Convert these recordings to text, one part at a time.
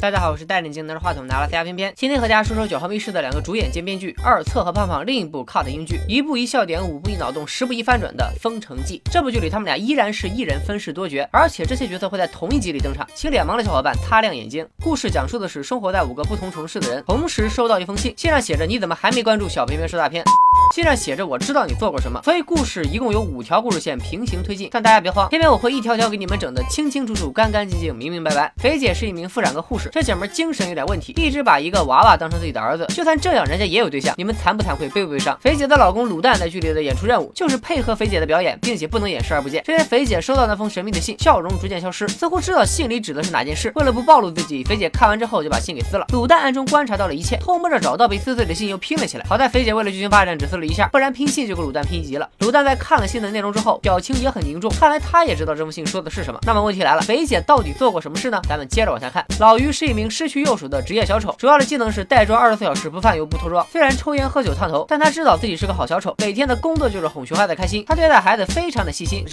大家好，我是戴眼镜拿着话筒拿了 CR 片片，今天和大家说说《九号密室》的两个主演兼编剧二策和胖胖另一部 cut 英剧，一部一笑点，五部一脑洞，十部一翻转的《封城记》。这部剧里他们俩依然是一人分饰多角，而且这些角色会在同一集里登场，请脸盲的小伙伴擦亮眼睛。故事讲述的是生活在五个不同城市的人同时收到一封信，信上写着你怎么还没关注小片片说大片？信上写着我知道你做过什么。所以故事一共有五条故事线平行推进，但大家别慌，偏偏我会一条条给你们整的清清楚楚、干干净净、明明白白。肥姐是一名妇产科护士，这姐们精神有点问题，一直把一个娃娃当成自己的儿子。就算这样，人家也有对象，你们惭不惭愧，悲不悲伤？肥姐的老公卤蛋在剧里的演出任务就是配合肥姐的表演，并且不能演视而不见。这天，肥姐收到那封神秘的信，笑容逐渐消失，似乎知道信里指的是哪件事。为了不暴露自己，肥姐看完之后就把信给撕了。卤蛋暗中观察到了一切，偷摸着找到被撕碎的信，又拼了起来。好在肥姐为了剧情发展只撕了一下，不然拼信就跟卤蛋拼急了。卤蛋在看了信的内容之后，表情也很凝重，看来他也知道这封信说的是什么。那么问题来了，肥姐到底做过什么事呢？咱们接着往下看。老于是一名失去右手的职业小丑，主要的技能是带妆二十四小时不犯油不脱妆。虽然抽烟喝酒烫头，但他知道自己是个好小丑，每天的工作就是哄熊孩子开心。他对待孩子非常的细心.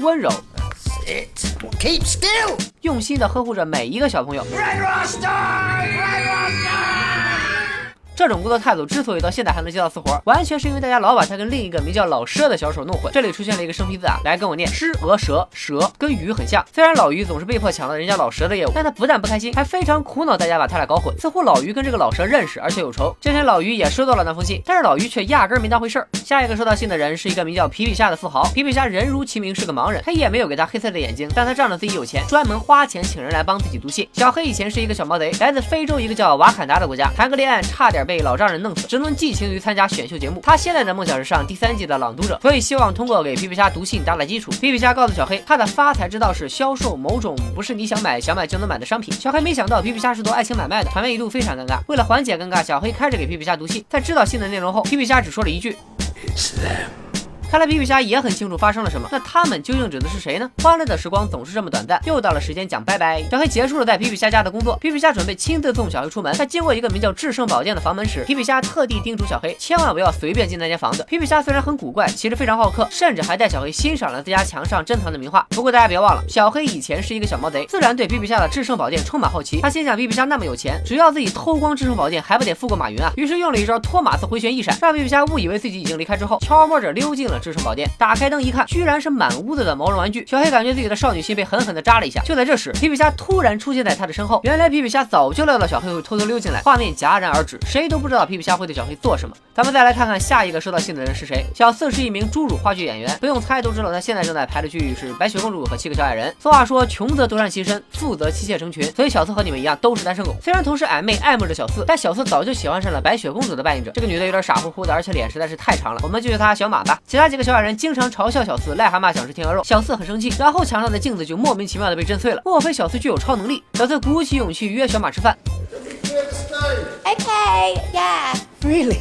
温柔，It. Keep still! 用心的呵护着每一个小朋友。Red! 这种工作态度之所以到现在还能接到私活，完全是因为大家老把他跟另一个名叫老佘的小丑弄混。这里出现了一个生僻字啊，来跟我念：狮、鹅、蛇，蛇跟鱼很像。虽然老于总是被迫抢了人家老佘的业务，但他不但不开心，还非常苦恼大家把他俩搞混。似乎老于跟这个老佘认识，而且有仇。这天老于也收到了那封信，但是老于却压根儿没当回事儿。下一个收到信的人是一个名叫皮皮虾的富豪，皮皮虾人如其名是个盲人，他也没有给他黑色的眼睛，但他仗着自己有钱，专门花钱请人来帮自己读信。小黑以前是一个小毛贼，来自非洲一个叫瓦坎达的国家，谈个恋爱差点被被老丈人弄死，只能寄情于参加选秀节目。他现在的梦想是上第三季的朗读者，所以希望通过给皮皮虾读信打打基础。皮皮虾告诉小黑，他的发财之道是销售某种不是你想买想买就能买的商品。小黑没想到皮皮虾是做爱情买卖的，场面一度非常尴尬。为了缓解尴尬，小黑开始给皮皮虾读信。在知道信的内容后，皮皮虾只说了一句。看来皮皮虾也很清楚发生了什么，那他们究竟指的是谁呢？欢乐的时光总是这么短暂，又到了时间讲拜拜。小黑结束了在皮皮虾家的工作，皮皮虾准备亲自送小黑出门。在经过一个名叫至圣宝殿的房门时，皮皮虾特地叮嘱小黑千万不要随便进那间房子。皮皮虾虽然很古怪，其实非常好客，甚至还带小黑欣赏了自家墙上珍藏的名画。不过大家别忘了，小黑以前是一个小毛贼，自然对皮皮虾的至圣宝殿充满好奇。他心想皮皮虾那么有钱，只要自己偷光至圣宝殿，还不得富过马云啊？于是用了一招托马斯回旋一闪，让皮皮虾误以为自己已经离开之后，悄摸着溜进了至圣宝殿。打开灯一看，居然是满屋子的毛绒玩具。小黑感觉自己的少女心被狠狠地扎了一下。就在这时，皮皮虾突然出现在他的身后。原来皮皮虾早就料到小黑会偷偷溜进来，画面戛然而止，谁都不知道皮皮虾会对小黑做什么。咱们再来看看下一个收到信的人是谁。小四是一名侏儒话剧演员，不用猜都知道他现在正在排的剧是《白雪公主和七个小矮人》。俗话说，穷则独善其身，富则妻妾成群。所以小四和你们一样都是单身狗。虽然同时矮妹爱慕着小四，但小四早就喜欢上了白雪公主的扮演者。这个女的有点傻乎乎的，而且脸实在是太长了，我们就叫她小马吧。其他几个小矮人经常嘲笑小四癞蛤蟆想吃天鹅肉，小四很生气，然后墙上的镜子就莫名其妙的被震碎了。莫非小四具有超能力？小四鼓起勇气约小马吃饭。Okay, yeah. Really?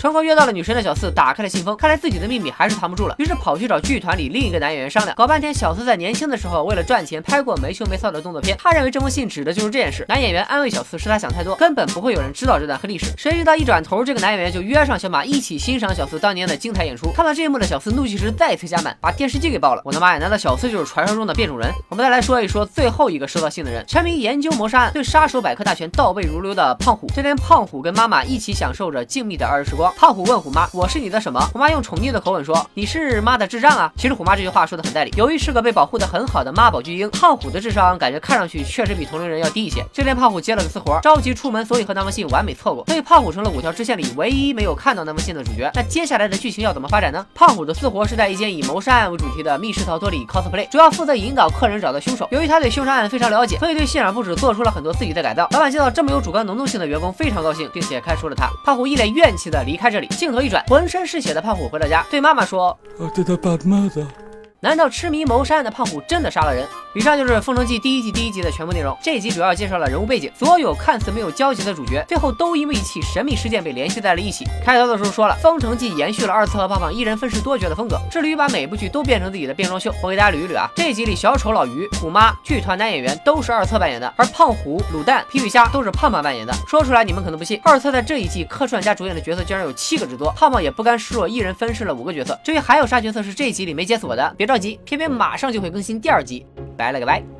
成功约到了女神的小四打开了信封，看来自己的秘密还是藏不住了，于是跑去找剧团里另一个男演员商量。搞半天，小四在年轻的时候为了赚钱拍过没羞没臊的动作片，他认为这封信指的就是这件事。男演员安慰小四是他想太多，根本不会有人知道这段黑历史。谁知道一转头，这个男演员就约上小马一起欣赏小四当年的精彩演出。看到这一幕的小四怒气值再次加满，把电视机给爆了。我的妈呀，难道小四就是传说中的变种人？我们再来说一说最后一个收到信的人，沉迷研究谋杀案，对杀手百科大全倒背如流的胖虎。这天，胖虎跟妈妈一起享受着静谧的二日时光。胖虎问虎妈。我是你的什么？虎妈用宠溺的口吻说：“你是妈的智障啊！”其实虎妈这句话说的很在理。由于是个被保护的很好的妈宝巨婴，胖虎的智商感觉看上去确实比同龄人要低一些。这天胖虎接了个私活，着急出门，所以和那封信完美错过。所以胖虎成了五条支线里唯一没有看到那封信的主角。那接下来的剧情要怎么发展呢？胖虎的私活是在一间以谋杀案为主题的密室逃脱里 cosplay，主要负责引导客人找到凶手。由于他对凶杀案非常了解，所以对现场布置做出了很多自己的改造。老板见到这么有主观能动性的员工，非常高兴，并且开除了他。胖虎一脸怨气的离开这里，镜头一转，浑身是血的胖虎回到家，对妈妈说 I did a bad murder. 难道痴迷谋杀案的胖虎真的杀了人？以上就是《封神记》第一季第一集的全部内容。这一集主要介绍了人物背景，所有看似没有交集的主角，最后都因为一起神秘事件被联系在了一起。开头的时候说了，《封神记》延续了二次和胖胖一人分饰多角的风格，致力于把每部剧都变成自己的变装秀。我给大家捋一捋啊，这一集里小丑老于、虎妈、剧团男演员都是二次扮演的，而胖虎、卤蛋、皮皮虾都是胖胖扮演的。说出来你们可能不信，二次在这一季客串加主演的角色竟然有七个之多，胖胖也不甘示弱，一人分饰了五个角色。至于还有啥角色是这一集里没解锁的，别着急，偏偏马上就会更新第二集。拜了个拜。